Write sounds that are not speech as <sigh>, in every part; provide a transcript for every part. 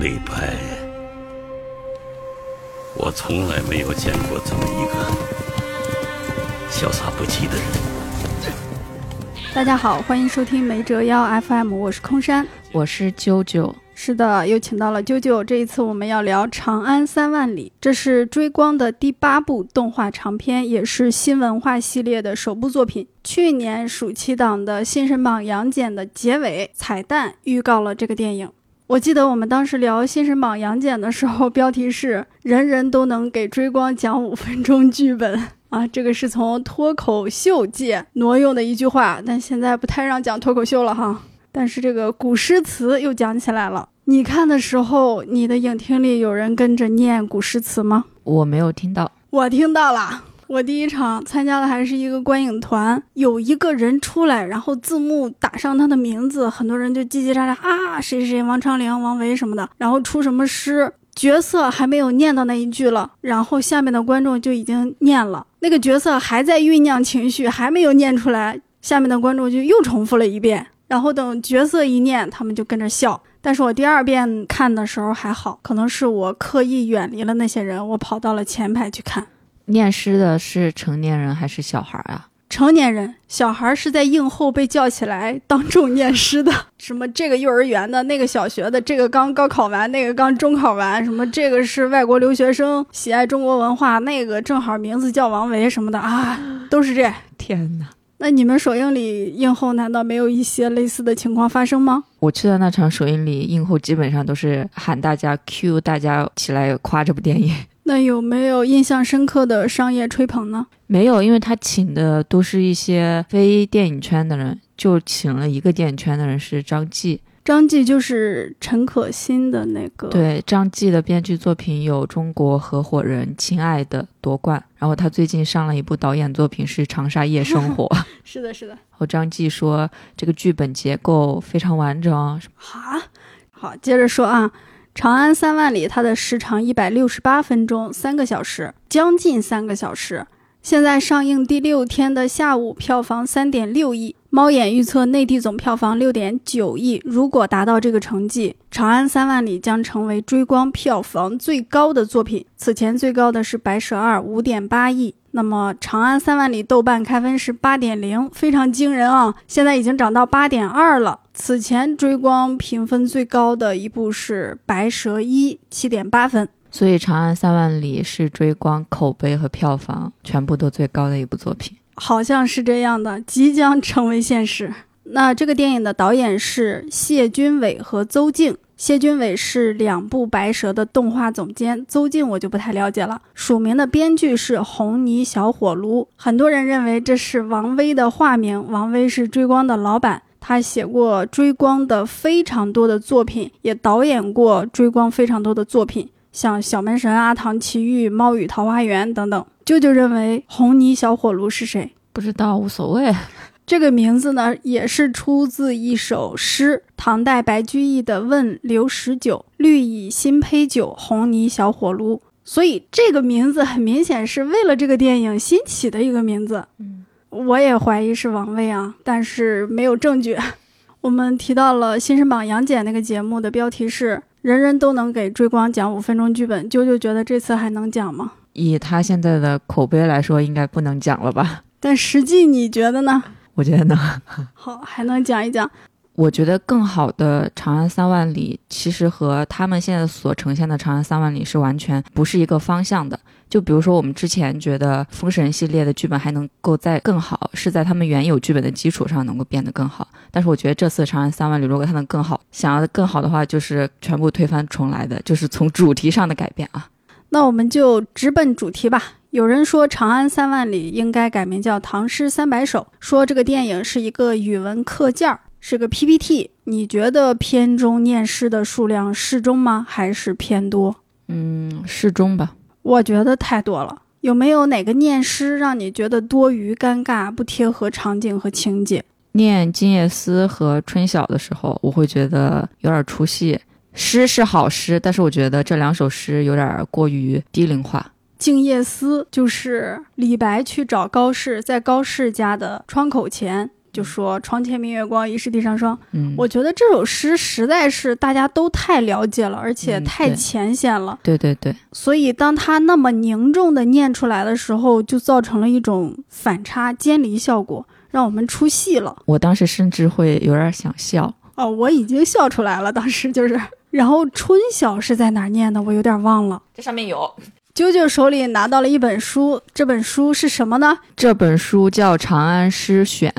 李白，我从来没有见过这么一个潇洒不羁的人。大家好，欢迎收听没折腰 FM，我是空山，我是啾啾。是的，又请到了啾啾。这一次我们要聊《长安三万里》，这是追光的第八部动画长片，也是新文化系列的首部作品。去年暑期档的新神榜杨戬的结尾彩蛋预告了这个电影。我记得我们当时聊新神榜杨戬的时候，标题是 <laughs> “人人都能给追光讲五分钟剧本” <laughs> 啊，这个是从脱口秀界挪用的一句话，但现在不太让讲脱口秀了哈。但是这个古诗词又讲起来了。你看的时候，你的影厅里有人跟着念古诗词吗？我没有听到，我听到了。我第一场参加的还是一个观影团，有一个人出来，然后字幕打上他的名字，很多人就叽叽喳喳啊，谁谁谁，王昌龄、王维什么的，然后出什么诗，角色还没有念到那一句了，然后下面的观众就已经念了，那个角色还在酝酿情绪，还没有念出来，下面的观众就又重复了一遍。然后等角色一念，他们就跟着笑。但是我第二遍看的时候还好，可能是我刻意远离了那些人，我跑到了前排去看。念诗的是成年人还是小孩啊？成年人，小孩是在映后被叫起来当众念诗的。<laughs> 什么这个幼儿园的，那个小学的，这个刚高考完，那个刚中考完，什么这个是外国留学生，喜爱中国文化，那个正好名字叫王维什么的啊，<laughs> 都是这。天哪！那你们首映礼映后难道没有一些类似的情况发生吗？我去的那场首映礼映后基本上都是喊大家 Q 大家起来夸这部电影。那有没有印象深刻的商业吹捧呢？没有，因为他请的都是一些非电影圈的人，就请了一个电影圈的人是张继。张继就是陈可辛的那个。对，张继的编剧作品有《中国合伙人》《亲爱的》夺冠，然后他最近上了一部导演作品是《长沙夜生活 <laughs>》。是的，是的。然后张继说这个剧本结构非常完整。啊，好，接着说啊，《长安三万里》它的时长一百六十八分钟，三个小时，将近三个小时。现在上映第六天的下午，票房三点六亿。猫眼预测内地总票房六点九亿，如果达到这个成绩，《长安三万里》将成为追光票房最高的作品。此前最高的是《白蛇二》，五点八亿。那么，《长安三万里》豆瓣开分是八点零，非常惊人啊！现在已经涨到八点二了。此前追光评分最高的一部是《白蛇一》，七点八分。所以，《长安三万里》是追光口碑和票房全部都最高的一部作品。好像是这样的，即将成为现实。那这个电影的导演是谢军伟和邹静。谢军伟是两部《白蛇》的动画总监，邹静我就不太了解了。署名的编剧是红泥小火炉，很多人认为这是王威的化名。王威是追光的老板，他写过追光的非常多的作品，也导演过追光非常多的作品，像《小门神》《阿唐奇遇》《猫与桃花源》等等。舅舅认为红泥小火炉是谁？不知道，无所谓。这个名字呢，也是出自一首诗，唐代白居易的《问刘十九》：“绿蚁新醅酒，红泥小火炉。”所以这个名字很明显是为了这个电影新起的一个名字。嗯，我也怀疑是王位啊，但是没有证据。<laughs> 我们提到了《新生榜杨戬那个节目的标题是“人人都能给追光讲五分钟剧本”，啾啾觉得这次还能讲吗？以他现在的口碑来说，应该不能讲了吧？但实际你觉得呢？我觉得能。<laughs> 好，还能讲一讲。我觉得更好的《长安三万里》其实和他们现在所呈现的《长安三万里》是完全不是一个方向的。就比如说，我们之前觉得《封神》系列的剧本还能够再更好，是在他们原有剧本的基础上能够变得更好。但是我觉得这次《长安三万里》如果它能更好，想要更好的话，就是全部推翻重来的，就是从主题上的改变啊。那我们就直奔主题吧。有人说《长安三万里》应该改名叫《唐诗三百首》，说这个电影是一个语文课件儿，是个 PPT。你觉得片中念诗的数量适中吗？还是偏多？嗯，适中吧。我觉得太多了。有没有哪个念诗让你觉得多余、尴尬、不贴合场景和情节？念《静夜思》和《春晓》的时候，我会觉得有点出戏。诗是好诗，但是我觉得这两首诗有点过于低龄化。静夜思就是李白去找高适，在高适家的窗口前就说“床前明月光，疑是地上霜”。嗯，我觉得这首诗实在是大家都太了解了，而且嗯太对浅显了。对对对，所以当他那么凝重的念出来的时候，就造成了一种反差尖离效果，让我们出戏了。我当时甚至会有点想笑。哦，我已经笑出来了，当时就是。<laughs> 然后春晓是在哪儿念的？我有点忘了。这上面有啾啾手里拿到了一本书，这本书是什么呢？这本书叫《长安诗选》，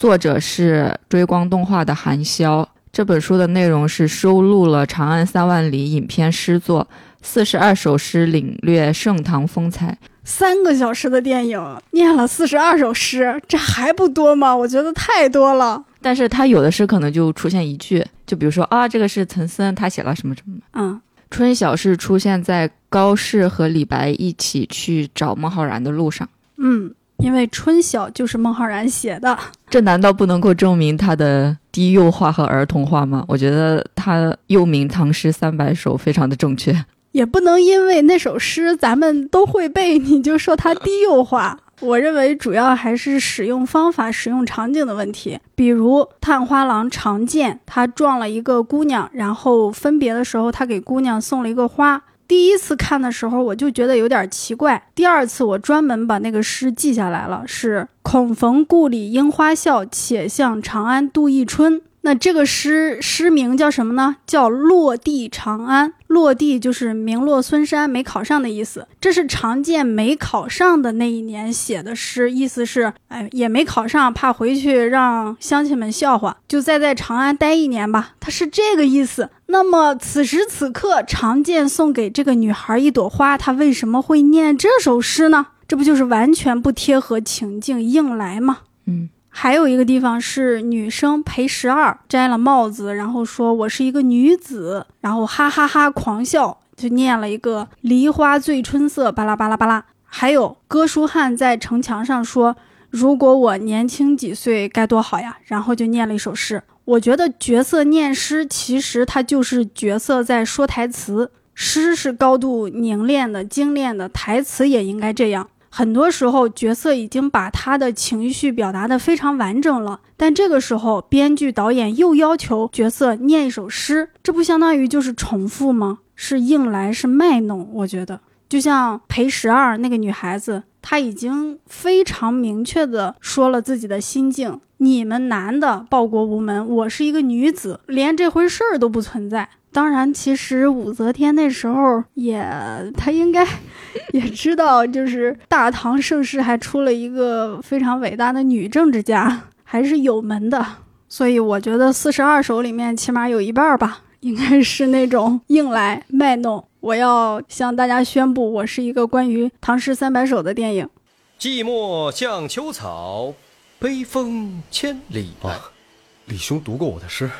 作者是追光动画的韩潇。这本书的内容是收录了《长安三万里》影片诗作四十二首诗，领略盛唐风采。三个小时的电影，念了四十二首诗，这还不多吗？我觉得太多了。但是他有的诗可能就出现一句，就比如说啊，这个是岑参，他写了什么什么。嗯，春晓是出现在高适和李白一起去找孟浩然的路上。嗯，因为春晓就是孟浩然写的。这难道不能够证明他的低幼化和儿童化吗？我觉得他又名《唐诗三百首》，非常的正确。也不能因为那首诗咱们都会背，你就说他低幼化。我认为主要还是使用方法、使用场景的问题。比如探花郎常见，他撞了一个姑娘，然后分别的时候，他给姑娘送了一个花。第一次看的时候，我就觉得有点奇怪。第二次我专门把那个诗记下来了，是“恐逢故里樱花笑，且向长安度一春”。那这个诗诗名叫什么呢？叫《落地长安》。落地就是名落孙山，没考上的意思。这是常见没考上的那一年写的诗，意思是，哎，也没考上，怕回去让乡亲们笑话，就再在长安待一年吧。他是这个意思。那么此时此刻，常见送给这个女孩一朵花，他为什么会念这首诗呢？这不就是完全不贴合情境，硬来吗？嗯。还有一个地方是女生裴十二摘了帽子，然后说我是一个女子，然后哈哈哈狂笑，就念了一个“梨花醉春色”，巴拉巴拉巴拉。还有哥舒翰在城墙上说：“如果我年轻几岁该多好呀！”然后就念了一首诗。我觉得角色念诗，其实它就是角色在说台词。诗是高度凝练的、精炼的，台词也应该这样。很多时候，角色已经把他的情绪表达得非常完整了，但这个时候，编剧导演又要求角色念一首诗，这不相当于就是重复吗？是硬来，是卖弄。我觉得，就像裴十二那个女孩子，她已经非常明确地说了自己的心境：你们男的报国无门，我是一个女子，连这回事儿都不存在。当然，其实武则天那时候也，她应该也知道，就是大唐盛世还出了一个非常伟大的女政治家，还是有门的。所以我觉得四十二首里面起码有一半吧，应该是那种硬来卖弄。我要向大家宣布，我是一个关于唐诗三百首的电影。寂寞像秋草，悲风千里来。李兄读过我的诗。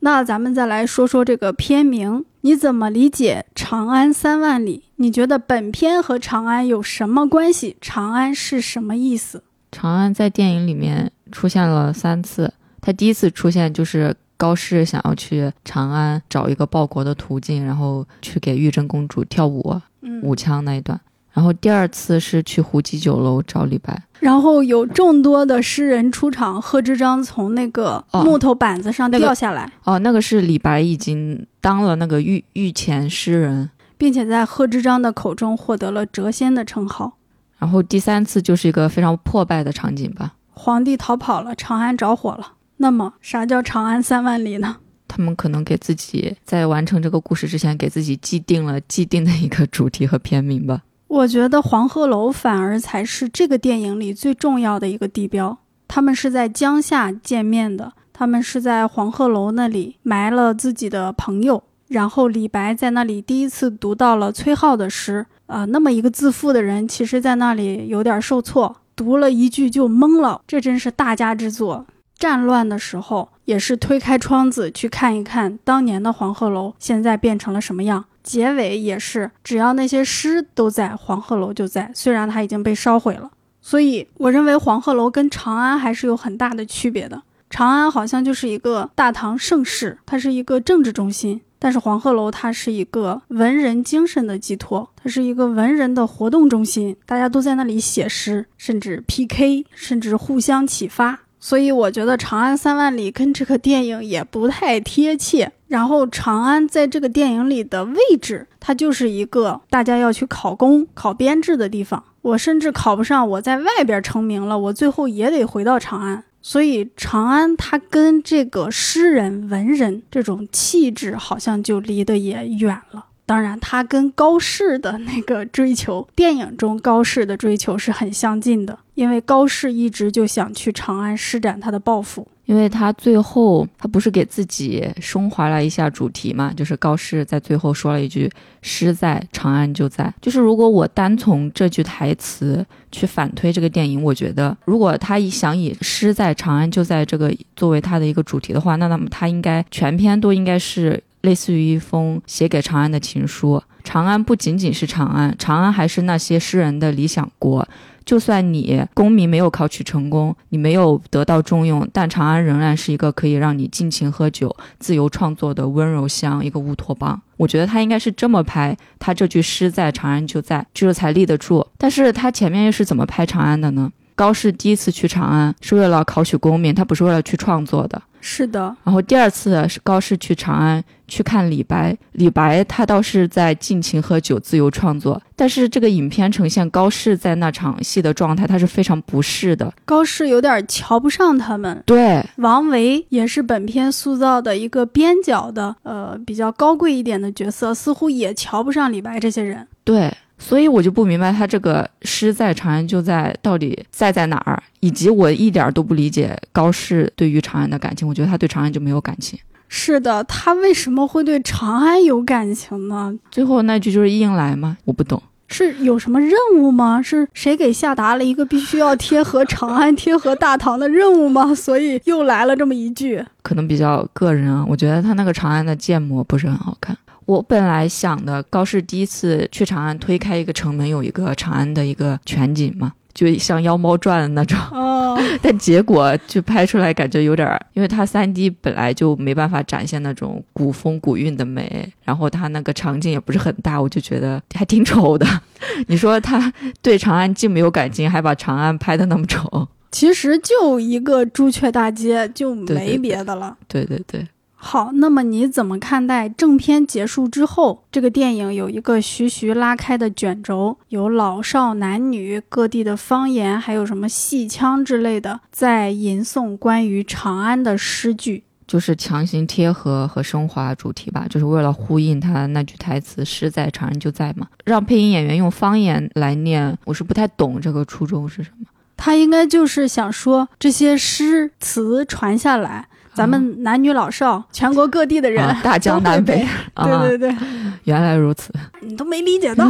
那咱们再来说说这个片名，你怎么理解《长安三万里》？你觉得本片和长安有什么关系？长安是什么意思？长安在电影里面出现了三次，他第一次出现就是高适想要去长安找一个报国的途径，然后去给玉真公主跳舞嗯，舞枪那一段。然后第二次是去胡姬酒楼找李白，然后有众多的诗人出场，贺知章从那个哦木头板子上掉下来，哦，那个是李白已经当了那个御御前诗人。并且在贺知章的口中获得了谪仙的称号。然后第三次就是一个非常破败的场景吧，皇帝逃跑了，长安着火了。那么，啥叫长安三万里呢？<laughs> 他们可能给自己在完成这个故事之前，给自己既定了既定的一个主题和片名吧。我觉得黄鹤楼反而才是这个电影里最重要的一个地标。他们是在江夏见面的，他们是在黄鹤楼那里埋了自己的朋友，然后李白在那里第一次读到了崔颢的诗。啊、那么一个自负的人，其实在那里有点受挫，读了一句就懵了。这真是大家之作。战乱的时候，也是推开窗子去看一看当年的黄鹤楼现在变成了什么样。结尾也是，只要那些诗都在，黄鹤楼就在，虽然它已经被烧毁了。所以，我认为黄鹤楼跟长安还是有很大的区别的。长安好像就是一个大唐盛世，它是一个政治中心，但是黄鹤楼它是一个文人精神的寄托，它是一个文人的活动中心，大家都在那里写诗，甚至 PK，甚至互相启发。所以我觉得《长安三万里》跟这个电影也不太贴切。然后长安在这个电影里的位置，它就是一个大家要去考公、考编制的地方。我甚至考不上，我在外边成名了，我最后也得回到长安。所以长安它跟这个诗人、文人这种气质好像就离得也远了。当然，他跟高适的那个追求，电影中高适的追求是很相近的，因为高适一直就想去长安施展他的抱负。因为他最后他不是给自己升华了一下主题嘛，就是高适在最后说了一句“诗在长安就在”。就是如果我单从这句台词去反推这个电影，我觉得如果他想以“诗在长安就在”这个作为他的一个主题的话，那那么他应该全篇都应该是。类似于一封写给长安的情书。长安不仅仅是长安，长安还是那些诗人的理想国。就算你功名没有考取成功，你没有得到重用，但长安仍然是一个可以让你尽情喝酒、自由创作的温柔乡，一个乌托邦。我觉得他应该是这么拍，他这句诗在长安就在，就是才立得住。但是他前面又是怎么拍长安的呢？高适第一次去长安是为了考取功名，他不是为了去创作的。是的，然后第二次是高适去长安去看李白，李白他倒是在尽情喝酒、自由创作，但是这个影片呈现高适在那场戏的状态，他是非常不适的。高适有点瞧不上他们。对，王维也是本片塑造的一个边角的，呃，比较高贵一点的角色，似乎也瞧不上李白这些人。对。所以我就不明白他这个诗在长安就在到底在在哪儿，以及我一点都不理解高适对于长安的感情。我觉得他对长安就没有感情。是的，他为什么会对长安有感情呢？最后那句就是硬来吗？我不懂，是有什么任务吗？是谁给下达了一个必须要贴合长安、贴合大唐的任务吗？<laughs> 所以又来了这么一句，可能比较个人啊。我觉得他那个长安的建模不是很好看。我本来想的，高适第一次去长安推开一个城门，有一个长安的一个全景嘛，就像《妖猫传》的那种。哦。<laughs> 但结果就拍出来感觉有点，因为它三 D 本来就没办法展现那种古风古韵的美，然后它那个场景也不是很大，我就觉得还挺丑的。<laughs> 你说他对长安既没有感情，还把长安拍的那么丑，其实就一个朱雀大街，就没别的了。对对对。好，那么你怎么看待正片结束之后，这个电影有一个徐徐拉开的卷轴，有老少男女各地的方言，还有什么戏腔之类的，在吟诵关于长安的诗句，就是强行贴合和升华主题吧，就是为了呼应他那句台词“诗在长安就在”嘛，让配音演员用方言来念，我是不太懂这个初衷是什么。他应该就是想说这些诗词传下来。咱们男女老少，全国各地的人，大江南北，对对对，原来如此，你都没理解到，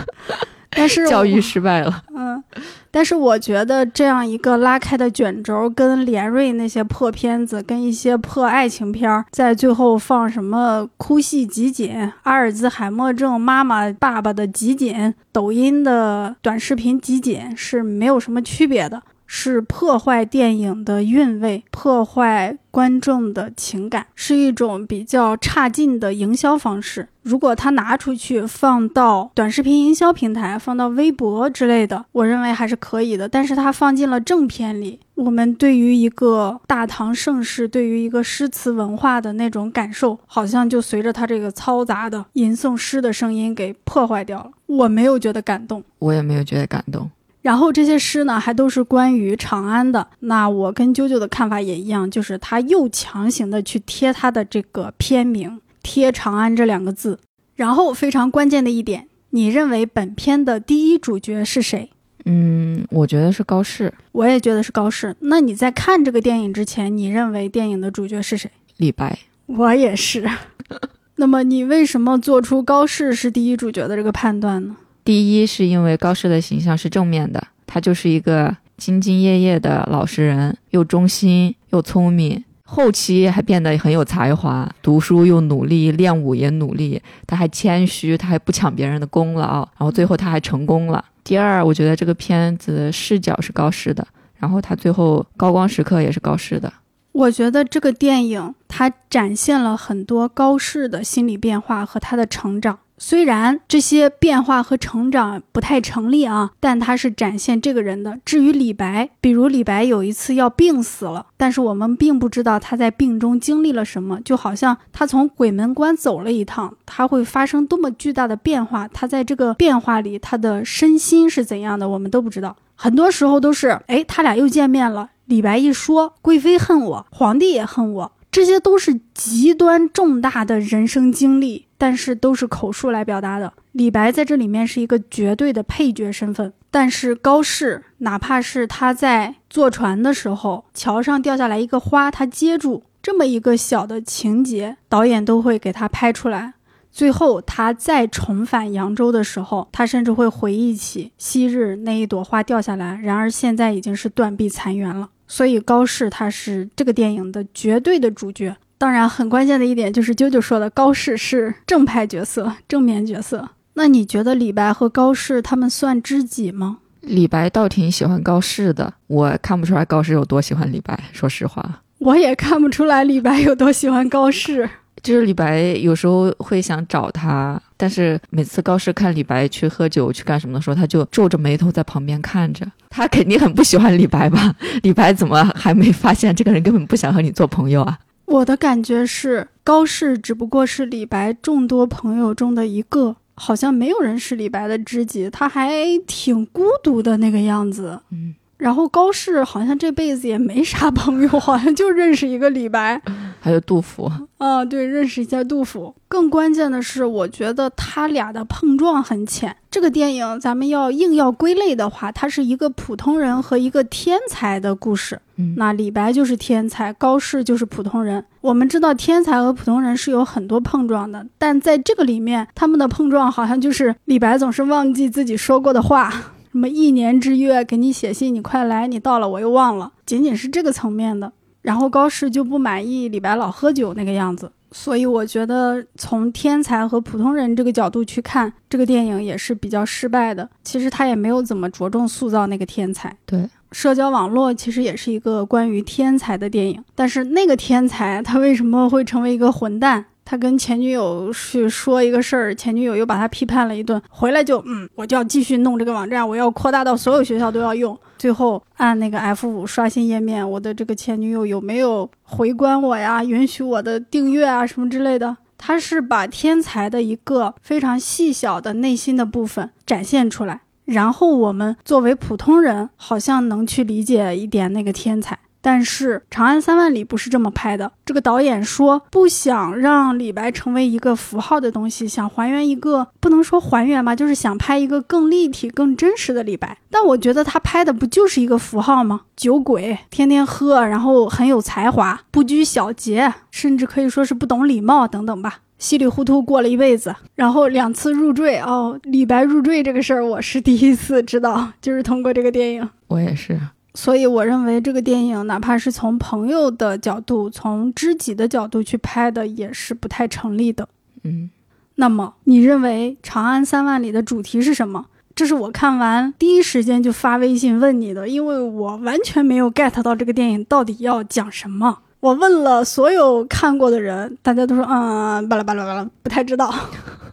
<laughs> 但是教育失败了。嗯，但是我觉得这样一个拉开的卷轴，跟连瑞那些破片子，跟一些破爱情片，在最后放什么哭戏集锦、阿尔兹海默症妈妈爸爸的集锦、抖音的短视频集锦，是没有什么区别的。是破坏电影的韵味，破坏观众的情感，是一种比较差劲的营销方式。如果他拿出去放到短视频营销平台，放到微博之类的，我认为还是可以的。但是他放进了正片里，我们对于一个大唐盛世，对于一个诗词文化的那种感受，好像就随着他这个嘈杂的吟诵诗的声音给破坏掉了。我没有觉得感动，我也没有觉得感动。然后这些诗呢，还都是关于长安的。那我跟啾啾的看法也一样，就是他又强行的去贴他的这个片名，贴长安这两个字。然后非常关键的一点，你认为本片的第一主角是谁？嗯，我觉得是高适。我也觉得是高适。那你在看这个电影之前，你认为电影的主角是谁？李白。我也是。<laughs> 那么你为什么做出高适是第一主角的这个判断呢？第一是因为高适的形象是正面的，他就是一个兢兢业业的老实人，又忠心又聪明，后期还变得很有才华，读书又努力，练武也努力，他还谦虚，他还不抢别人的功劳，然后最后他还成功了。第二，我觉得这个片子视角是高适的，然后他最后高光时刻也是高适的。我觉得这个电影它展现了很多高适的心理变化和他的成长。虽然这些变化和成长不太成立啊，但他是展现这个人的。至于李白，比如李白有一次要病死了，但是我们并不知道他在病中经历了什么，就好像他从鬼门关走了一趟，他会发生多么巨大的变化，他在这个变化里他的身心是怎样的，我们都不知道。很多时候都是，哎，他俩又见面了。李白一说，贵妃恨我，皇帝也恨我。这些都是极端重大的人生经历，但是都是口述来表达的。李白在这里面是一个绝对的配角身份，但是高适，哪怕是他在坐船的时候，桥上掉下来一个花，他接住这么一个小的情节，导演都会给他拍出来。最后他再重返扬州的时候，他甚至会回忆起昔日那一朵花掉下来，然而现在已经是断壁残垣了。所以高适他是这个电影的绝对的主角。当然，很关键的一点就是啾啾说的，高适是正派角色、正面角色。那你觉得李白和高适他们算知己吗？李白倒挺喜欢高适的，我看不出来高适有多喜欢李白。说实话，我也看不出来李白有多喜欢高适。<laughs> 就是李白有时候会想找他，但是每次高适看李白去喝酒去干什么的时候，他就皱着眉头在旁边看着。他肯定很不喜欢李白吧？<laughs> 李白怎么还没发现这个人根本不想和你做朋友啊？我的感觉是，高适只不过是李白众多朋友中的一个，好像没有人是李白的知己，他还挺孤独的那个样子。嗯。然后高适好像这辈子也没啥朋友，好像就认识一个李白，还有杜甫。<laughs> 啊，对，认识一下杜甫。更关键的是，我觉得他俩的碰撞很浅。这个电影咱们要硬要归类的话，它是一个普通人和一个天才的故事。嗯，那李白就是天才，高适就是普通人。我们知道天才和普通人是有很多碰撞的，但在这个里面，他们的碰撞好像就是李白总是忘记自己说过的话。什么一年之约给你写信，你快来，你到了我又忘了，仅仅是这个层面的。然后高适就不满意李白老喝酒那个样子，所以我觉得从天才和普通人这个角度去看这个电影也是比较失败的。其实他也没有怎么着重塑造那个天才。对，社交网络其实也是一个关于天才的电影，但是那个天才他为什么会成为一个混蛋？他跟前女友去说一个事儿，前女友又把他批判了一顿，回来就嗯，我就要继续弄这个网站，我要扩大到所有学校都要用。最后按那个 F 五刷新页面，我的这个前女友有没有回关我呀？允许我的订阅啊什么之类的？他是把天才的一个非常细小的内心的部分展现出来，然后我们作为普通人好像能去理解一点那个天才。但是《长安三万里》不是这么拍的。这个导演说不想让李白成为一个符号的东西，想还原一个不能说还原吧，就是想拍一个更立体、更真实的李白。但我觉得他拍的不就是一个符号吗？酒鬼，天天喝，然后很有才华，不拘小节，甚至可以说是不懂礼貌等等吧，稀里糊涂过了一辈子，然后两次入赘。哦，李白入赘这个事儿，我是第一次知道，就是通过这个电影。我也是。所以我认为这个电影，哪怕是从朋友的角度、从知己的角度去拍的，也是不太成立的。嗯，那么你认为《长安三万里》的主题是什么？这是我看完第一时间就发微信问你的，因为我完全没有 get 到这个电影到底要讲什么。我问了所有看过的人，大家都说嗯，巴拉巴拉巴拉，不太知道。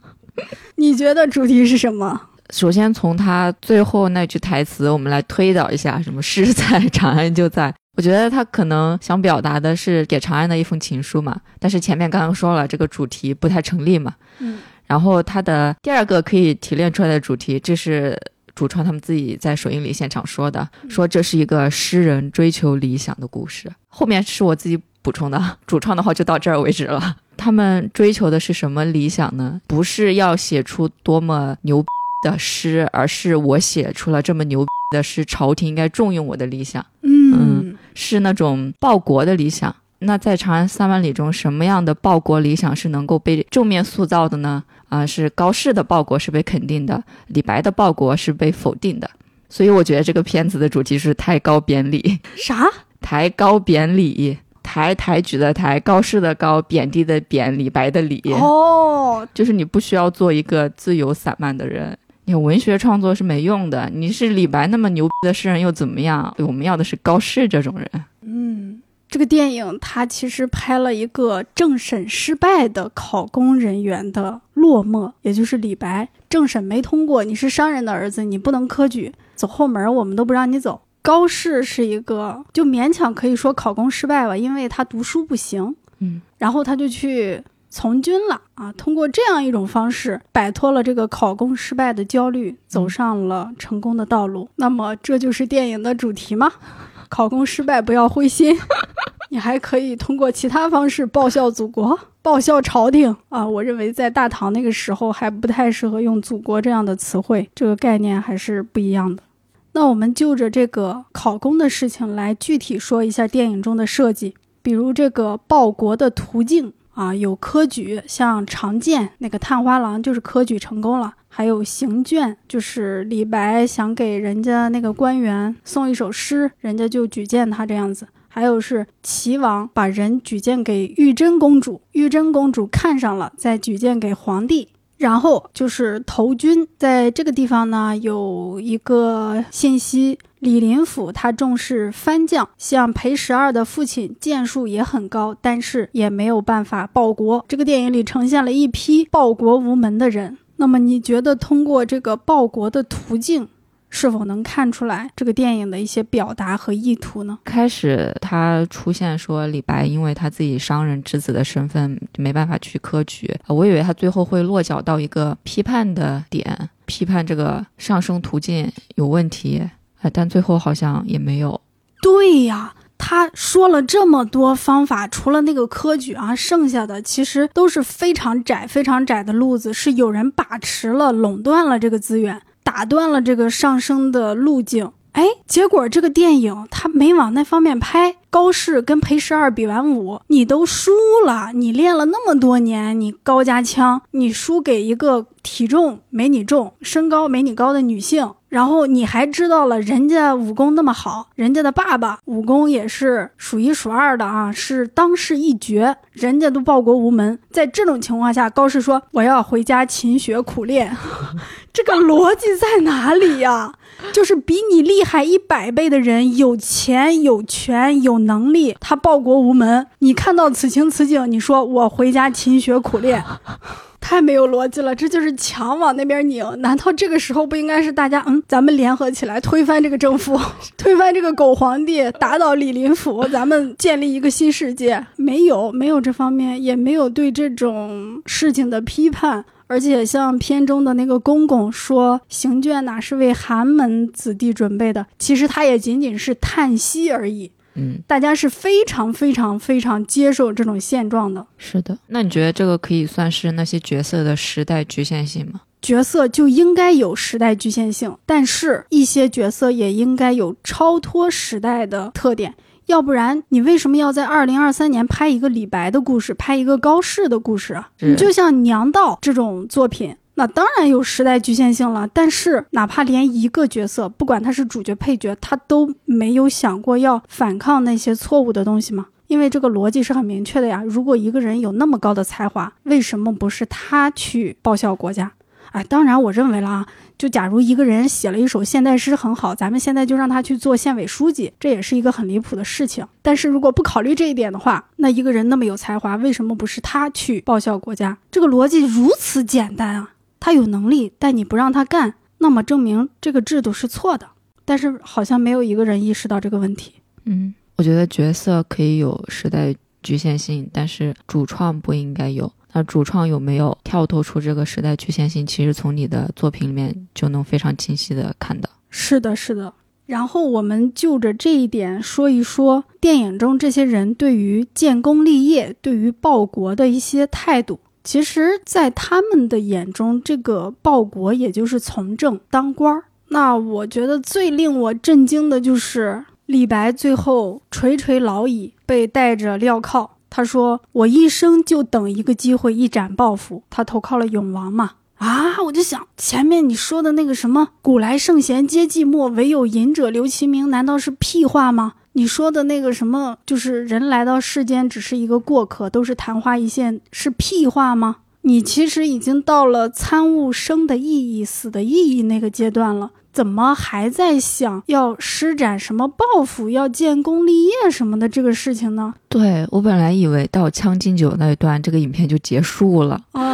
<laughs> 你觉得主题是什么？首先从他最后那句台词，我们来推导一下，什么诗在长安就在。我觉得他可能想表达的是给长安的一封情书嘛。但是前面刚刚说了，这个主题不太成立嘛。嗯。然后他的第二个可以提炼出来的主题，这是主创他们自己在首映礼现场说的，说这是一个诗人追求理想的故事。后面是我自己补充的，主创的话就到这儿为止了。他们追求的是什么理想呢？不是要写出多么牛。的诗，而是我写出了这么牛逼的诗，朝廷应该重用我的理想。嗯，是那种报国的理想。那在《长安三万里》中，什么样的报国理想是能够被正面塑造的呢？啊，是高适的报国是被肯定的，李白的报国是被否定的。所以我觉得这个片子的主题是抬高贬礼。啥？抬高贬礼，抬抬举的抬，高适的高，贬低的贬，李白的李。哦，就是你不需要做一个自由散漫的人。你文学创作是没用的，你是李白那么牛逼的诗人又怎么样？我们要的是高适这种人。嗯，这个电影它其实拍了一个政审失败的考公人员的落寞，也就是李白政审没通过，你是商人的儿子，你不能科举，走后门我们都不让你走。高适是一个就勉强可以说考公失败吧，因为他读书不行，嗯，然后他就去从军了啊，通过这样一种方式摆脱了这个考公失败的焦虑，走上了成功的道路。那么这就是电影的主题吗？<laughs> 考公失败不要灰心。你还可以通过其他方式报效祖国、报效朝廷啊！我认为在大唐那个时候还不太适合用“祖国”这样的词汇，这个概念还是不一样的。那我们就着这个考公的事情来具体说一下电影中的设计，比如这个报国的途径啊，有科举，像常见那个探花郎就是科举成功了；还有行卷，就是李白想给人家那个官员送一首诗，人家就举荐他这样子。还有是齐王把人举荐给玉贞公主，玉贞公主看上了，再举荐给皇帝。然后就是投军，在这个地方呢，有一个信息：李林甫他重视藩将，像裴十二的父亲剑术也很高，但是也没有办法报国。这个电影里呈现了一批报国无门的人。那么你觉得通过这个报国的途径？是否能看出来这个电影的一些表达和意图呢？开始他出现说李白因为他自己商人之子的身份没办法去科举，我以为他最后会落脚到一个批判的点，批判这个上升途径有问题，但最后好像也没有。对呀，他说了这么多方法，除了那个科举啊，剩下的其实都是非常窄、非常窄的路子，是有人把持了、垄断了这个资源。打断了这个上升的路径，哎，结果这个电影他没往那方面拍。高适跟裴十二比完武，你都输了。你练了那么多年，你高家枪，你输给一个体重没你重、身高没你高的女性。然后你还知道了人家武功那么好，人家的爸爸武功也是数一数二的啊，是当世一绝，人家都报国无门。在这种情况下，高适说我要回家勤学苦练，<laughs> 这个逻辑在哪里呀？就是比你厉害一百倍的人，有钱有权有。能力，他报国无门。你看到此情此景，你说我回家勤学苦练，太没有逻辑了。这就是强往那边拧。难道这个时候不应该是大家嗯，咱们联合起来推翻这个政府，<laughs> 推翻这个狗皇帝，打倒李林甫，咱们建立一个新世界？没有，没有这方面，也没有对这种事情的批判。而且像片中的那个公公说，行卷哪是为寒门子弟准备的？其实他也仅仅是叹息而已。嗯，大家是非常非常非常接受这种现状的。是的，那你觉得这个可以算是那些角色的时代局限性吗？角色就应该有时代局限性，但是一些角色也应该有超脱时代的特点。要不然，你为什么要在二零二三年拍一个李白的故事，拍一个高适的故事啊？你就像《娘道》这种作品。那当然有时代局限性了，但是哪怕连一个角色，不管他是主角配角，他都没有想过要反抗那些错误的东西吗？因为这个逻辑是很明确的呀。如果一个人有那么高的才华，为什么不是他去报效国家？哎，当然我认为了啊，就假如一个人写了一首现代诗很好，咱们现在就让他去做县委书记，这也是一个很离谱的事情。但是如果不考虑这一点的话，那一个人那么有才华，为什么不是他去报效国家？这个逻辑如此简单啊！他有能力，但你不让他干，那么证明这个制度是错的。但是好像没有一个人意识到这个问题。嗯，我觉得角色可以有时代局限性，但是主创不应该有。那主创有没有跳脱出这个时代局限性？其实从你的作品里面就能非常清晰的看到。是的，是的。然后我们就着这一点说一说电影中这些人对于建功立业、对于报国的一些态度。其实，在他们的眼中，这个报国也就是从政当官儿。那我觉得最令我震惊的就是李白最后垂垂老矣，被带着镣铐。他说：“我一生就等一个机会，一展抱负。”他投靠了永王嘛？啊，我就想前面你说的那个什么“古来圣贤皆寂寞，唯有饮者留其名”，难道是屁话吗？你说的那个什么，就是人来到世间只是一个过客，都是昙花一现，是屁话吗？你其实已经到了参悟生的意义、死的意义那个阶段了。怎么还在想要施展什么抱负、要建功立业什么的这个事情呢？对我本来以为到《将进酒》那一段，这个影片就结束了。啊，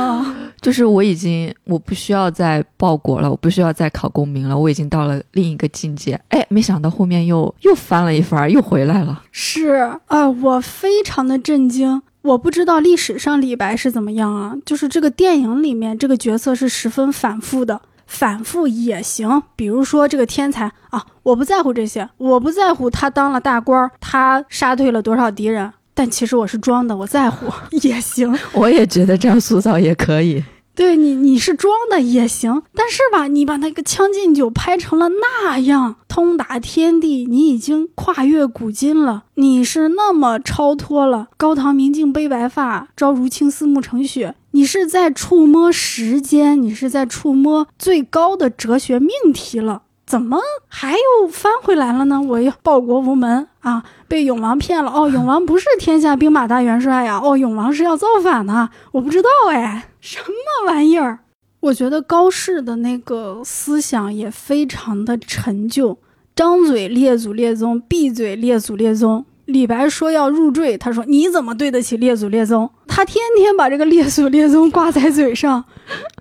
就是我已经我不需要再报国了，我不需要再考功名了，我已经到了另一个境界。哎，没想到后面又又翻了一番，又回来了。是啊，我非常的震惊。我不知道历史上李白是怎么样啊，就是这个电影里面这个角色是十分反复的。反复也行，比如说这个天才啊，我不在乎这些，我不在乎他当了大官，他杀退了多少敌人，但其实我是装的，我在乎 <laughs> 也行。我也觉得这样塑造也可以。<laughs> 对你，你是装的也行，但是吧，你把那个《将进酒》拍成了那样，通达天地，你已经跨越古今了，你是那么超脱了。高堂明镜悲白发，朝如青丝暮成雪。你是在触摸时间，你是在触摸最高的哲学命题了，怎么还又翻回来了呢？我要报国无门啊，被永王骗了哦，永王不是天下兵马大元帅呀，哦，永王是要造反呢，我不知道哎，什么玩意儿？我觉得高适的那个思想也非常的陈旧，张嘴列祖列宗，闭嘴列祖列宗。李白说要入赘，他说你怎么对得起列祖列宗？他天天把这个列祖列宗挂在嘴上，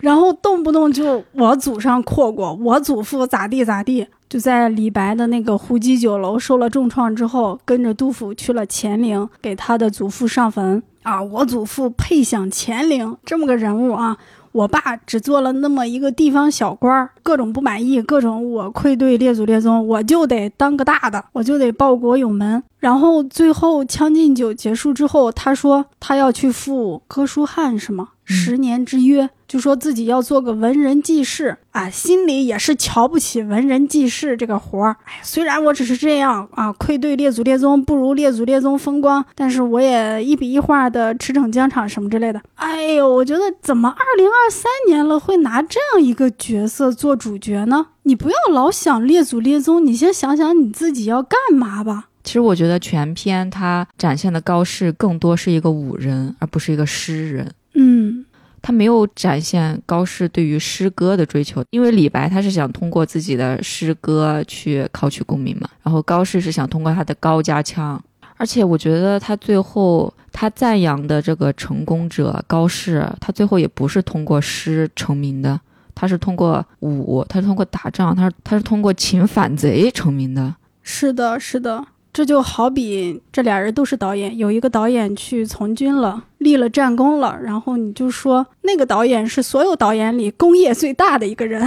然后动不动就我祖上阔过，我祖父咋地咋地。就在李白的那个胡姬酒楼受了重创之后，跟着杜甫去了乾陵，给他的祖父上坟啊！我祖父配享乾陵这么个人物啊！我爸只做了那么一个地方小官儿，各种不满意，各种我愧对列祖列宗，我就得当个大的，我就得报国有门。然后最后《将进酒》结束之后，他说他要去赴哥舒翰，是吗？十年之约，就说自己要做个文人济世啊，心里也是瞧不起文人济世这个活儿。哎，虽然我只是这样啊，愧对列祖列宗，不如列祖列宗风光，但是我也一笔一画的驰骋疆场什么之类的。哎呦，我觉得怎么二零二三年了会拿这样一个角色做主角呢？你不要老想列祖列宗，你先想想你自己要干嘛吧。其实我觉得全篇它展现的高适更多是一个武人，而不是一个诗人。嗯，他没有展现高适对于诗歌的追求，因为李白他是想通过自己的诗歌去考取功名嘛，然后高适是想通过他的高家腔，而且我觉得他最后他赞扬的这个成功者高适，他最后也不是通过诗成名的，他是通过武，他是通过打仗，他是他是通过擒反贼成名的。是的，是的。这就好比这俩人都是导演，有一个导演去从军了，立了战功了，然后你就说那个导演是所有导演里功业最大的一个人，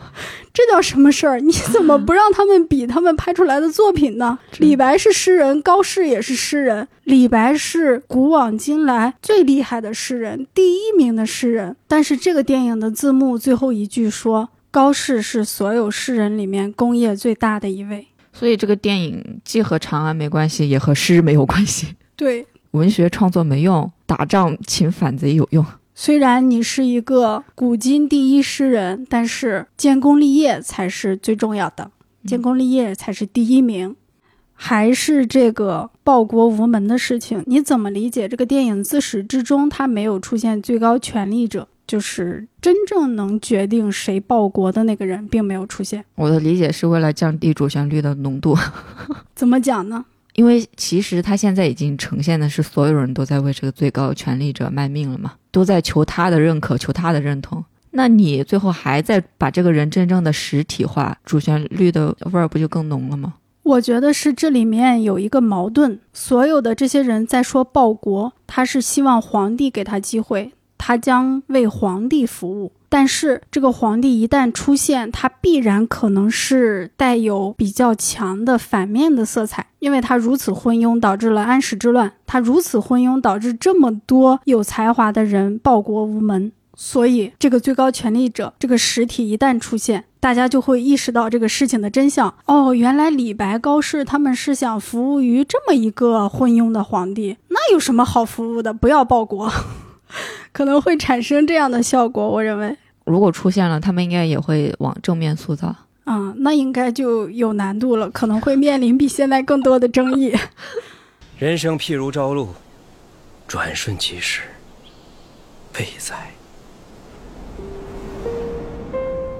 <laughs> 这叫什么事儿？你怎么不让他们比他们拍出来的作品呢？李白是诗人，高适也是诗人，李白是古往今来最厉害的诗人，第一名的诗人。但是这个电影的字幕最后一句说，高适是所有诗人里面功业最大的一位。所以这个电影既和长安没关系，也和诗没有关系。对，文学创作没用，打仗擒反贼有用。虽然你是一个古今第一诗人，但是建功立业才是最重要的，建功立业才是第一名。还是这个报国无门的事情，你怎么理解？这个电影自始至终它没有出现最高权力者。就是真正能决定谁报国的那个人，并没有出现。我的理解是为了降低主旋律的浓度。<laughs> 怎么讲呢？因为其实他现在已经呈现的是所有人都在为这个最高权力者卖命了嘛，都在求他的认可，求他的认同。那你最后还在把这个人真正的实体化，主旋律的味儿不就更浓了吗？我觉得是这里面有一个矛盾，所有的这些人在说报国，他是希望皇帝给他机会。他将为皇帝服务，但是这个皇帝一旦出现，他必然可能是带有比较强的反面的色彩，因为他如此昏庸，导致了安史之乱；他如此昏庸，导致这么多有才华的人报国无门。所以，这个最高权力者这个实体一旦出现，大家就会意识到这个事情的真相。哦，原来李白、高适他们是想服务于这么一个昏庸的皇帝，那有什么好服务的？不要报国。<laughs> 可能会产生这样的效果，我认为，如果出现了，他们应该也会往正面塑造。啊，那应该就有难度了，可能会面临比现在更多的争议。<laughs> 人生譬如朝露，转瞬即逝，悲哉。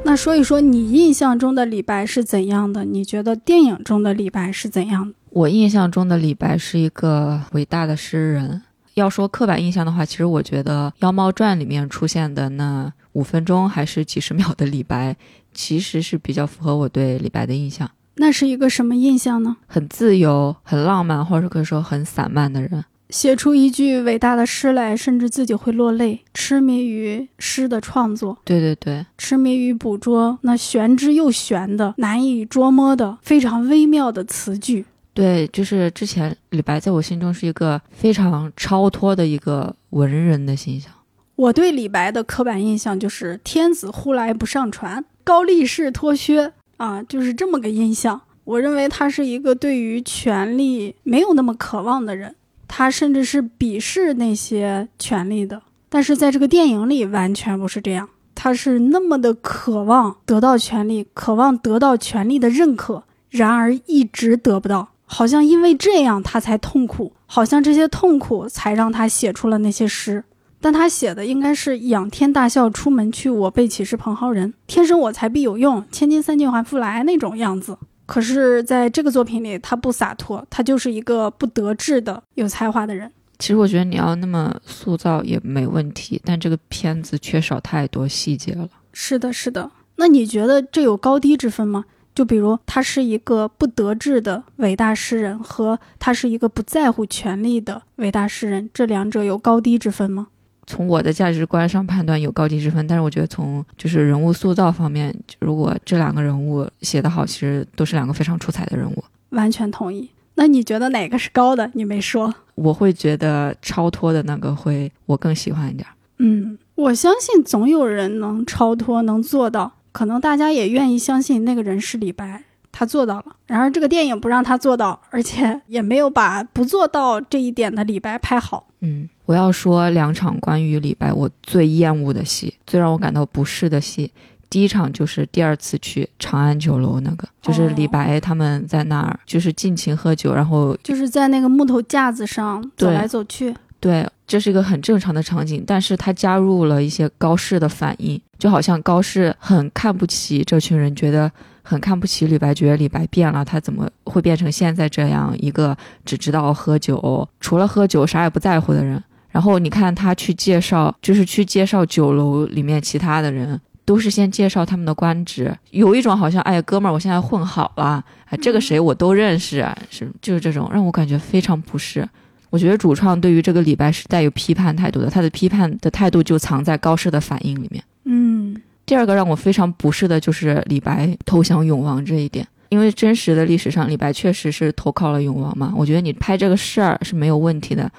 那说一说你印象中的李白是怎样的？你觉得电影中的李白是怎样的？我印象中的李白是一个伟大的诗人。要说刻板印象的话，其实我觉得《妖猫传》里面出现的那五分钟还是几十秒的李白，其实是比较符合我对李白的印象。那是一个什么印象呢？很自由、很浪漫，或者可以说很散漫的人。写出一句伟大的诗来，甚至自己会落泪，痴迷于诗的创作。对对对，痴迷于捕捉那玄之又玄的、难以捉摸的、非常微妙的词句。对，就是之前李白在我心中是一个非常超脱的一个文人的形象。我对李白的刻板印象就是“天子呼来不上船，高力士脱靴”啊，就是这么个印象。我认为他是一个对于权力没有那么渴望的人。他甚至是鄙视那些权力的，但是在这个电影里完全不是这样。他是那么的渴望得到权力，渴望得到权力的认可，然而一直得不到，好像因为这样他才痛苦，好像这些痛苦才让他写出了那些诗。但他写的应该是“仰天大笑出门去，我辈岂是蓬蒿人？天生我材必有用，千金散尽还复来”那种样子。可是，在这个作品里，他不洒脱，他就是一个不得志的有才华的人。其实，我觉得你要那么塑造也没问题，但这个片子缺少太多细节了。是的，是的。那你觉得这有高低之分吗？就比如，他是一个不得志的伟大诗人，和他是一个不在乎权力的伟大诗人，这两者有高低之分吗？从我的价值观上判断有高低之分，但是我觉得从就是人物塑造方面，如果这两个人物写得好，其实都是两个非常出彩的人物。完全同意。那你觉得哪个是高的？你没说。我会觉得超脱的那个会我更喜欢一点。嗯，我相信总有人能超脱，能做到。可能大家也愿意相信那个人是李白，他做到了。然而这个电影不让他做到，而且也没有把不做到这一点的李白拍好。嗯，我要说两场关于李白我最厌恶的戏，最让我感到不适的戏。第一场就是第二次去长安酒楼那个，就是李白他们在那儿就是尽情喝酒，然后就是在那个木头架子上走来走去。对，这是一个很正常的场景，但是他加入了一些高适的反应，就好像高适很看不起这群人，觉得。很看不起李白，觉得李白变了，他怎么会变成现在这样一个只知道喝酒，除了喝酒啥也不在乎的人？然后你看他去介绍，就是去介绍酒楼里面其他的人，都是先介绍他们的官职，有一种好像哎呀哥们儿，我现在混好了，哎这个谁我都认识，是就是这种让我感觉非常不适。我觉得主创对于这个李白是带有批判态度的，他的批判的态度就藏在高适的反应里面。嗯。第二个让我非常不适的就是李白投降永王这一点，因为真实的历史上李白确实是投靠了永王嘛，我觉得你拍这个事儿是没有问题的，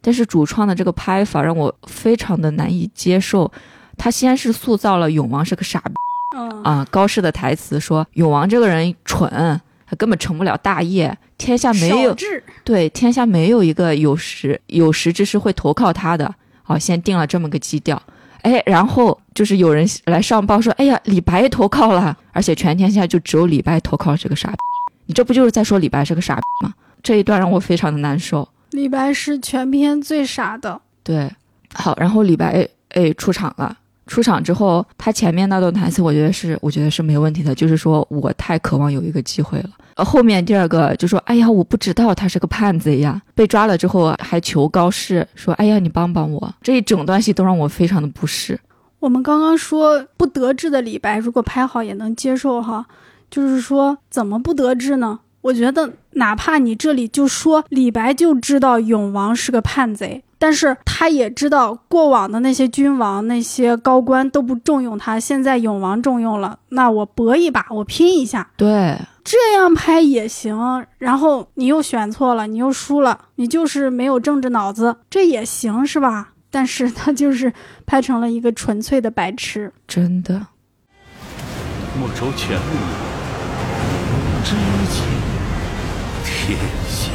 但是主创的这个拍法让我非常的难以接受。他先是塑造了永王是个傻逼，啊，高适的台词说永王这个人蠢，他根本成不了大业，天下没有对天下没有一个有识有识之士会投靠他的，好，先定了这么个基调。哎，然后就是有人来上报说，哎呀，李白投靠了，而且全天下就只有李白投靠这个傻逼，你这不就是在说李白是个傻逼吗？这一段让我非常的难受。李白是全篇最傻的。对，好，然后李白哎出场了。出场之后，他前面那段台词，我觉得是，我觉得是没有问题的。就是说我太渴望有一个机会了。呃，后面第二个就说，哎呀，我不知道他是个叛贼呀。被抓了之后还求高适说，哎呀，你帮帮我。这一整段戏都让我非常的不适。我们刚刚说不得志的李白，如果拍好也能接受哈。就是说怎么不得志呢？我觉得哪怕你这里就说李白就知道永王是个叛贼。但是他也知道过往的那些君王、那些高官都不重用他，现在永王重用了，那我搏一把，我拼一下，对，这样拍也行。然后你又选错了，你又输了，你就是没有政治脑子，这也行是吧？但是他就是拍成了一个纯粹的白痴，真的。莫愁权力知己，天下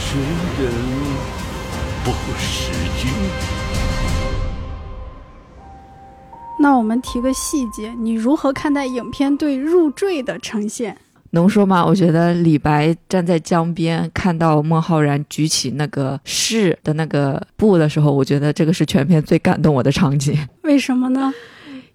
谁人？不识君。那我们提个细节，你如何看待影片对入赘的呈现？能说吗？我觉得李白站在江边，看到孟浩然举起那个士的那个布的时候，我觉得这个是全片最感动我的场景。为什么呢？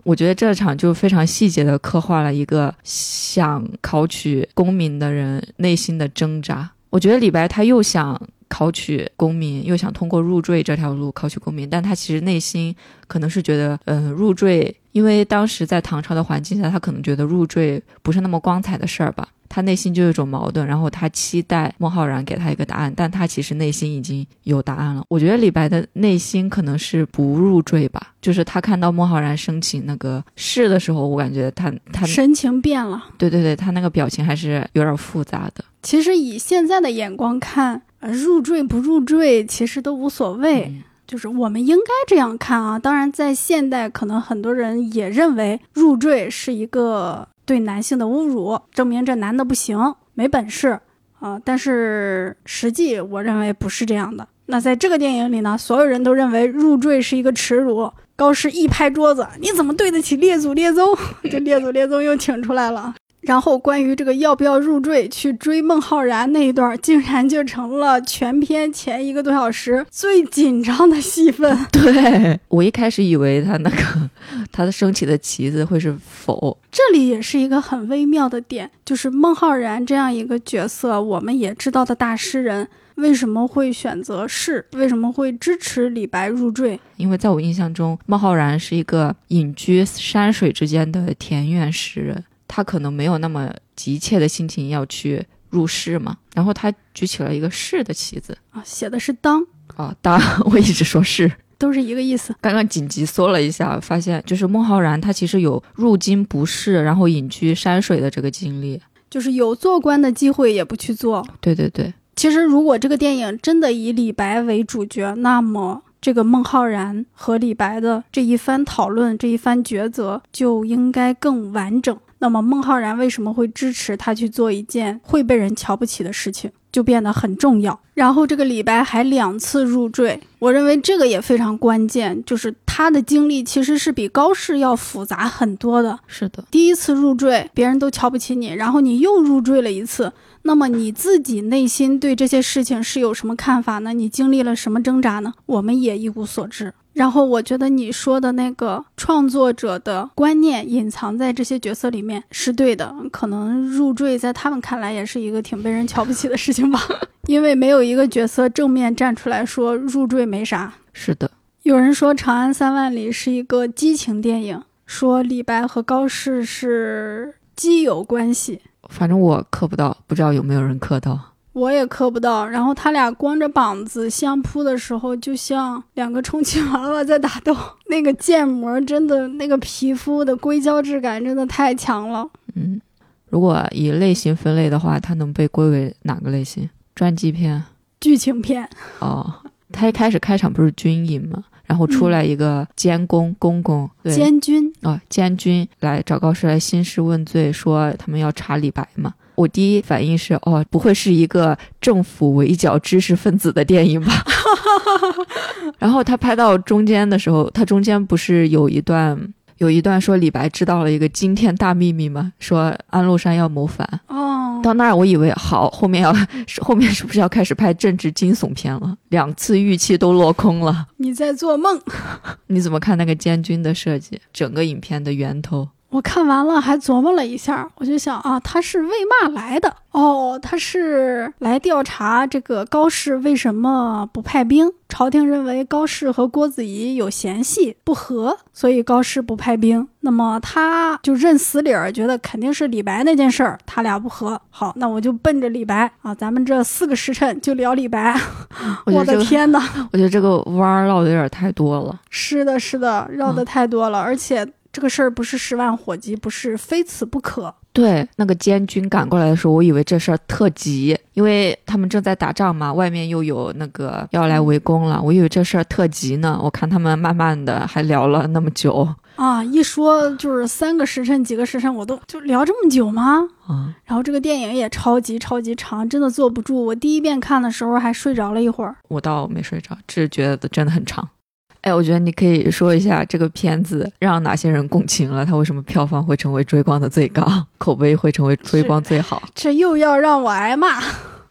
我觉得这场就非常细节的刻画了一个想考取功名的人内心的挣扎。我觉得李白他又想考取功名，又想通过入赘这条路考取功名，但他其实内心可能是觉得，嗯，入赘，因为当时在唐朝的环境下，他可能觉得入赘不是那么光彩的事儿吧。他内心就有一种矛盾，然后他期待孟浩然给他一个答案，但他其实内心已经有答案了。我觉得李白的内心可能是不入赘吧，就是他看到孟浩然申请那个试的时候，我感觉他他神情变了。对对对，他那个表情还是有点复杂的。其实以现在的眼光看，呃入赘不入赘其实都无所谓。嗯就是我们应该这样看啊。当然，在现代，可能很多人也认为入赘是一个对男性的侮辱，证明这男的不行，没本事啊、但是实际，我认为不是这样的。那在这个电影里呢，所有人都认为入赘是一个耻辱。高适一拍桌子：“你怎么对得起列祖列宗？” <laughs> 这列祖列宗又请出来了。然后关于这个要不要入赘去追孟浩然那一段，竟然就成了全片前一个多小时最紧张的戏份。<laughs> 对我一开始以为他那个 <laughs> 他的升起的旗子会是否，这里也是一个很微妙的点，就是孟浩然这样一个角色，我们也知道的大诗人，为什么会选择是？为什么会支持李白入赘？因为在我印象中，孟浩然是一个隐居山水之间的田园诗人，他可能没有那么急切的心情要去入世嘛。然后他举起了一个士的旗子啊，写的是当，啊，当 <laughs> 我一直说是。都是一个意思。刚刚紧急搜了一下，发现就是孟浩然他其实有入京不仕，然后隐居山水的这个经历。就是有做官的机会也不去做。对对对，其实，如果这个电影真的以李白为主角，那么这个孟浩然和李白的这一番讨论、这一番抉择就应该更完整。那么，孟浩然为什么会支持他去做一件会被人瞧不起的事情，就变得很重要。然后，这个李白还两次入赘，我认为这个也非常关键，就是他的经历其实是比高适要复杂很多的。是的，第一次入赘，别人都瞧不起你，然后你又入赘了一次，那么你自己内心对这些事情是有什么看法呢？你经历了什么挣扎呢？我们也一无所知。然后我觉得你说的那个创作者的观念隐藏在这些角色里面是对的，可能入赘在他们看来也是一个挺被人瞧不起的事情吧，<laughs> 因为没有一个角色正面站出来说入赘没啥。是的，有人说《长安三万里》是一个激情电影，说李白和高适是基友关系，反正我磕不到，不知道有没有人磕到。我也磕不到。然后他俩光着膀子相扑的时候，就像两个充气娃娃在打斗，那个建模真的，那个皮肤的硅胶质感真的太强了。嗯，如果以类型分类的话，它能被归为哪个类型？传记片？剧情片？哦，他一开始开场不是军营吗？然后出来一个监公公公，对，监军哦，监军来找高适来兴师问罪，说他们要查李白嘛。我第一反应是，哦，不会是一个政府围剿知识分子的电影吧？<laughs> 然后他拍到中间的时候，他中间不是有一段有一段说李白知道了一个惊天大秘密吗？说安禄山要谋反。哦，到那儿我以为好，后面要是后面是不是要开始拍政治惊悚片了？两次预期都落空了。你在做梦。<laughs> 你怎么看那个监军的设计？整个影片的源头？我看完了还琢磨了一下，我就想啊，他是为嘛来的？哦，他是来调查这个高适为什么不派兵。朝廷认为高适和郭子仪有嫌隙不和，所以高适不派兵。那么他就认死理儿，觉得肯定是李白那件事儿，他俩不和。好，那我就奔着李白啊，咱们这四个时辰就聊李白。我的天哪！我觉得这个弯儿绕的有点太多了。是的，是的，绕的太多了，而且这个事儿不是十万火急，不是非此不可。对，那个监军赶过来的时候，我以为这事儿特急，因为他们正在打仗嘛，外面又有那个要来围攻了，我以为这事儿特急呢。我看他们慢慢的还聊了那么久啊，一说就是三个时辰、几个时辰，我都就聊这么久吗？啊，然后这个电影也超级超级长，真的坐不住。我第一遍看的时候还睡着了一会儿。我倒没睡着，只是觉得真的很长。哎，我觉得你可以说一下这个片子让哪些人共情了，他为什么票房会成为追光的最高，口碑会成为追光最好？这又要让我挨骂。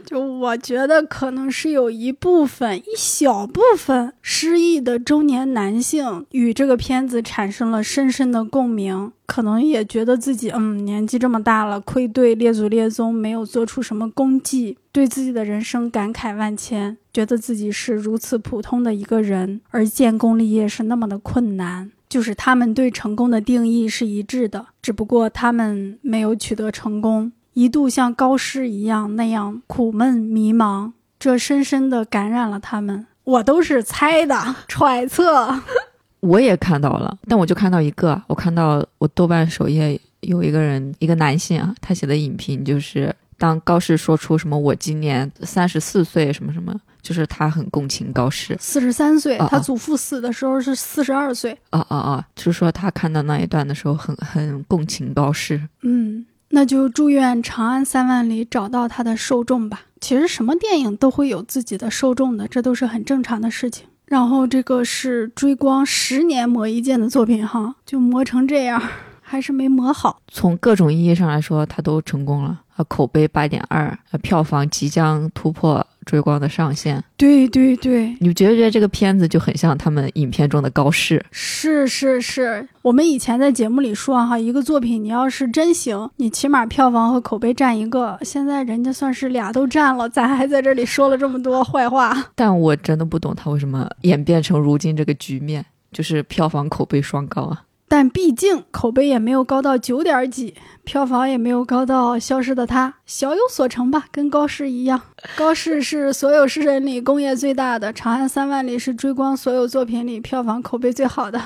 就我觉得可能是有一部分、一小部分失意的中年男性与这个片子产生了深深的共鸣，可能也觉得自己嗯年纪这么大了，愧对列祖列宗，没有做出什么功绩，对自己的人生感慨万千，觉得自己是如此普通的一个人，而建功立业是那么的困难。就是他们对成功的定义是一致的，只不过他们没有取得成功。一度像高适一样那样苦闷迷茫，这深深的感染了他们。我都是猜的 <laughs> 揣测，<laughs> 我也看到了，但我就看到一个，我看到我豆瓣首页有一个人，一个男性啊，他写的影评就是当高适说出什么我今年三十四岁什么什么，就是他很共情高适。四十三岁，他祖父死的时候是四十二岁。啊啊啊！就是说他看到那一段的时候很很共情高适。嗯，那就祝愿《长安三万里》找到它的受众吧。其实什么电影都会有自己的受众的，这都是很正常的事情。然后这个是追光十年磨一剑的作品哈，就磨成这样，还是没磨好。从各种意义上来说，它都成功了啊！口碑八点二，票房即将突破追光的上限。对对对，你觉不觉得这个片子就很像他们影片中的高适？是是是，我们以前在节目里说哈，一个作品你要是真行，你起码票房和口碑占一个。现在人家算是俩都占了，咱还在这里说了这么多坏话。<laughs> 但我真的不懂他为什么演变成如今这个局面，就是票房口碑双高啊！但毕竟口碑也没有高到九点几，票房也没有高到《消失的她》，小有所成吧，跟高适一样。高适是所有诗人里功业最大的，《长安三万里》是追光所有作品里票房口碑最好的。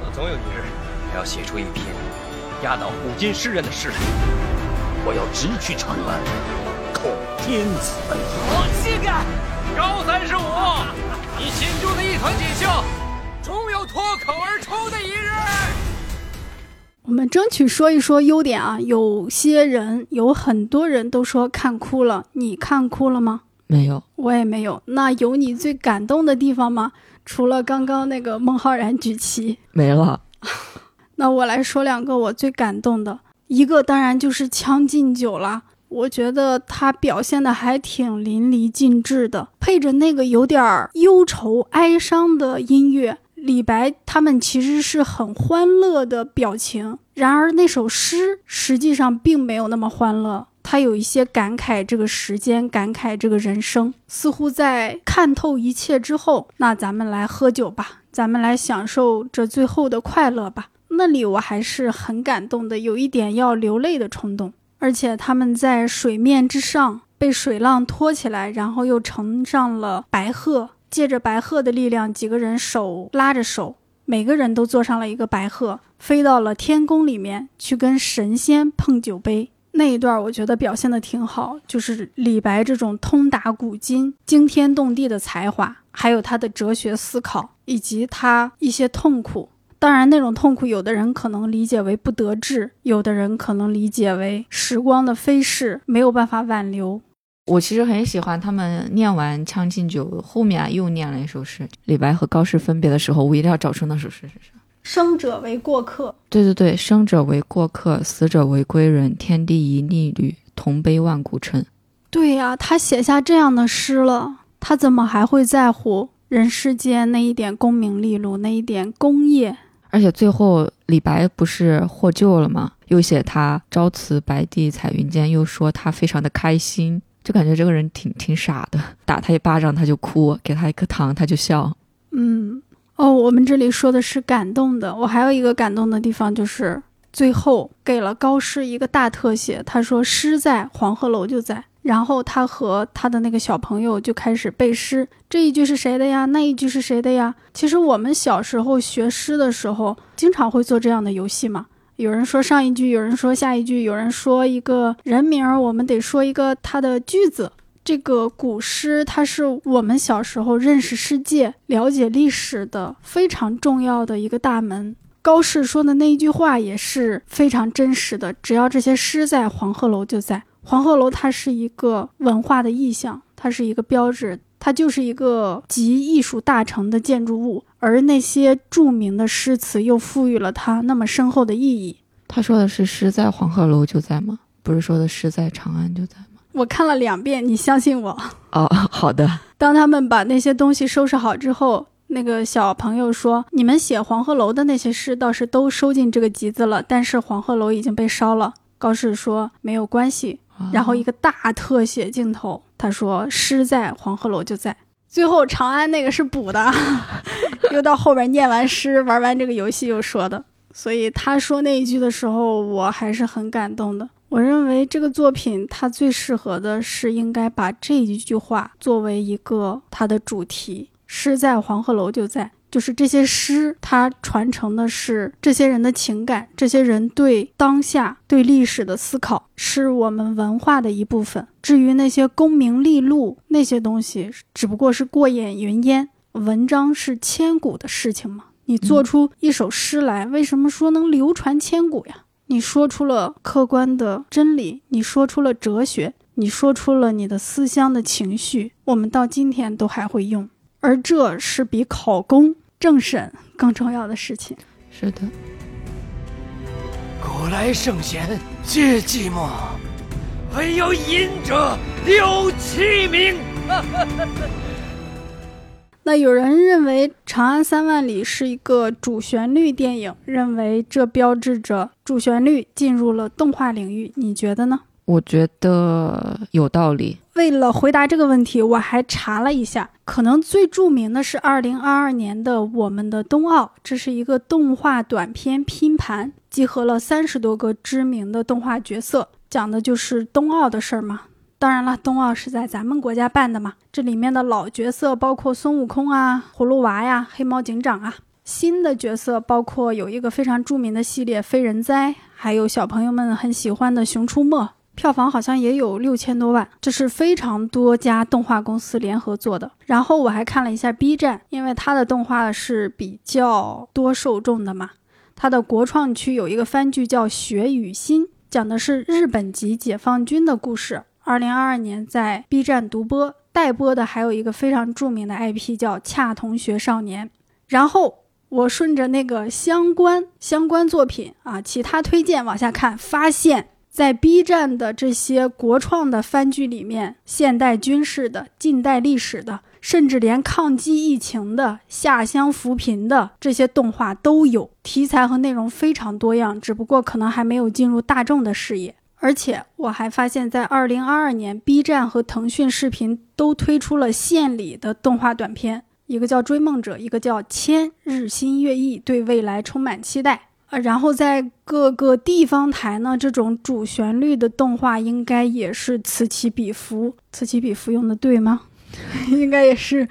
我总有一日我要写出一篇压倒古今诗人的诗来。我要直取长安，叩天子门。好气概！高三十五，你心中的一团锦绣，脱口而出的一日。我们争取说一说优点啊，有些人有很多人都说看哭了，你看哭了吗？没有，我也没有。那有你最感动的地方吗？除了刚刚那个孟浩然举旗，没了。<laughs> 那我来说两个我最感动的，一个当然就是《将进酒》了。我觉得他表现的还挺淋漓尽致的，配着那个有点儿忧愁哀伤的音乐，李白他们其实是很欢乐的表情。然而那首诗实际上并没有那么欢乐，他有一些感慨这个时间，感慨这个人生。似乎在看透一切之后，那咱们来喝酒吧，咱们来享受这最后的快乐吧。那里我还是很感动的，有一点要流泪的冲动。而且他们在水面之上被水浪托起来，然后又乘上了白鹤，借着白鹤的力量，几个人手拉着手，每个人都坐上了一个白鹤，飞到了天宫里面去跟神仙碰酒杯。那一段我觉得表现的挺好，就是李白这种通达古今、惊天动地的才华，还有他的哲学思考，以及他一些痛苦。当然，那种痛苦，有的人可能理解为不得志，有的人可能理解为时光的飞逝，没有办法挽留。我其实很喜欢他们念完《将进酒》后面啊又念了一首诗，李白和高适分别的时候，我一定要找出那首诗是啥。生者为过客，对对对，生者为过客，死者为归人。天地一逆旅，同悲万古尘。对呀、他写下这样的诗了，他怎么还会在乎人世间那一点功名利禄，那一点功业？而且最后李白不是获救了吗？又写他朝辞白帝彩云间，又说他非常的开心，就感觉这个人挺挺傻的，打他一巴掌他就哭，给他一颗糖他就笑。嗯，哦，我们这里说的是感动的，我还有一个感动的地方就是最后给了高适一个大特写，他说诗在，黄鹤楼就在。然后他和他的那个小朋友就开始背诗，这一句是谁的呀？那一句是谁的呀？其实我们小时候学诗的时候，经常会做这样的游戏嘛。有人说上一句，有人说下一句，有人说一个人名儿，我们得说一个他的句子。这个古诗，它是我们小时候认识世界、了解历史的非常重要的一个大门。高适说的那一句话也是非常真实的，只要这些诗在，黄鹤楼就在。黄鹤楼它是一个文化的意象，它是一个标志，它就是一个集艺术大成的建筑物，而那些著名的诗词又赋予了它那么深厚的意义。他说的是诗在黄鹤楼就在吗？不是说的诗在长安就在吗？我看了两遍，你相信我。哦，<laughs> 好的。当他们把那些东西收拾好之后，那个小朋友说：“你们写黄鹤楼的那些诗倒是都收进这个集子了，但是黄鹤楼已经被烧了。”高适说：“没有关系。”然后一个大特写镜头，他说：“诗在黄鹤楼就在。”最后长安那个是补的，<laughs> 又到后边念完诗，玩完这个游戏又说的。所以他说那一句的时候，我还是很感动的。我认为这个作品它最适合的是应该把这一句话作为一个它的主题。诗在黄鹤楼就在，就是这些诗，它传承的是这些人的情感，这些人对当下、对历史的思考，是我们文化的一部分。至于那些功名利禄那些东西，只不过是过眼云烟。文章是千古的事情嘛，你做出一首诗来，为什么说能流传千古呀？你说出了客观的真理，你说出了哲学，你说出了你的思乡的情绪，我们到今天都还会用。而这是比考公政审更重要的事情。是的。古来圣贤皆寂寞，唯有饮者留其名。<laughs> 那有人认为《长安三万里》是一个主旋律电影，认为这标志着主旋律进入了动画领域。你觉得呢？我觉得有道理。为了回答这个问题，我还查了一下，可能最著名的是二零二二年的《我们的冬奥》，这是一个动画短片拼盘，集合了三十多个知名的动画角色，讲的就是冬奥的事儿嘛。当然了，冬奥是在咱们国家办的嘛，这里面的老角色包括孙悟空啊、葫芦娃呀、黑猫警长啊，新的角色包括有一个非常著名的系列《非人哉》，还有小朋友们很喜欢的《熊出没》。票房好像也有六千多万，这是非常多家动画公司联合做的。然后我还看了一下 B 站，因为它的动画是比较多受众的嘛。它的国创区有一个番剧叫《血与心》，讲的是日本籍解放军的故事。二零二二年在 B 站独播，待播的还有一个非常著名的 IP 叫《恰同学少年》。然后我顺着那个相关相关作品啊，其他推荐往下看，发现。在 B 站的这些国创的番剧里面，现代军事的、近代历史的，甚至连抗击疫情的、下乡扶贫的这些动画都有，题材和内容非常多样，只不过可能还没有进入大众的视野。而且我还发现，在2022年，B 站和腾讯视频都推出了献礼的动画短片，一个叫《追梦者》，一个叫《千日新月异》，对未来充满期待。呃，然后在各个地方台呢，这种主旋律的动画应该也是此起彼伏。此起彼伏用的对吗？<laughs> 应该也是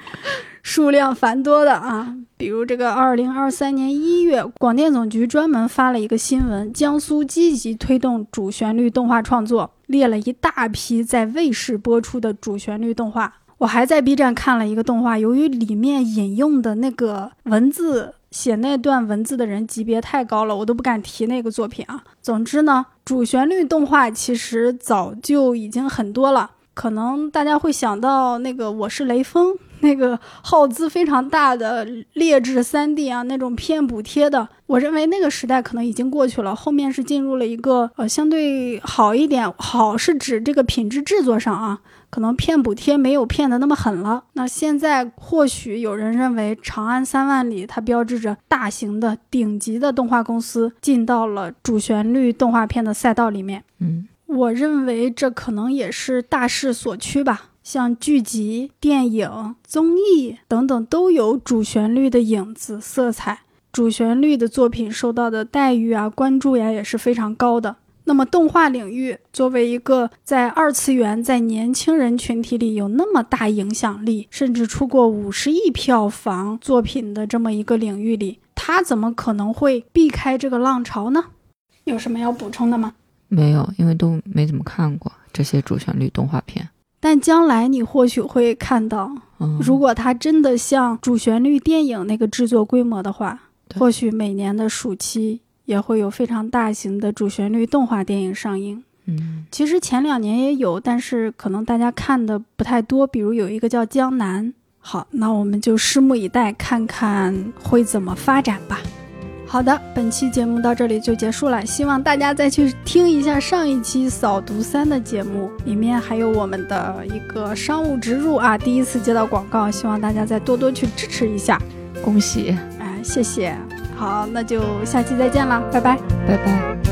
数量繁多的啊。比如这个，二零二三年一月，广电总局专门发了一个新闻，江苏积极推动主旋律动画创作，列了一大批在卫视播出的主旋律动画。我还在 B 站看了一个动画，由于里面引用的那个文字。写那段文字的人级别太高了，我都不敢提那个作品啊。总之呢，主旋律动画其实早就已经很多了。可能大家会想到那个《我是雷锋》，那个耗资非常大的劣质 3D 啊，那种骗补贴的。我认为那个时代可能已经过去了，后面是进入了一个呃相对好一点，好是指这个品质制作上啊。可能骗补贴没有骗的那么狠了。那现在或许有人认为《长安三万里》它标志着大型的顶级的动画公司进到了主旋律动画片的赛道里面。嗯，我认为这可能也是大势所趋吧。像剧集、电影、综艺等等都有主旋律的影子色彩，主旋律的作品受到的待遇啊、关注呀也是非常高的。那么，动画领域作为一个在二次元、在年轻人群体里有那么大影响力，甚至出过五十亿票房作品的这么一个领域里，它怎么可能会避开这个浪潮呢？有什么要补充的吗？没有，因为都没怎么看过这些主旋律动画片。但将来你或许会看到，如果它真的像主旋律电影那个制作规模的话，或许每年的暑期。也会有非常大型的主旋律动画电影上映。嗯，其实前两年也有，但是可能大家看的不太多。比如有一个叫《江南》。好，那我们就拭目以待，看看会怎么发展吧。好的，本期节目到这里就结束了，希望大家再去听一下上一期扫毒三的节目，里面还有我们的一个商务植入啊，第一次接到广告，希望大家再多多去支持一下。恭喜，哎，谢谢。好，那就下期再见了，拜拜。拜拜。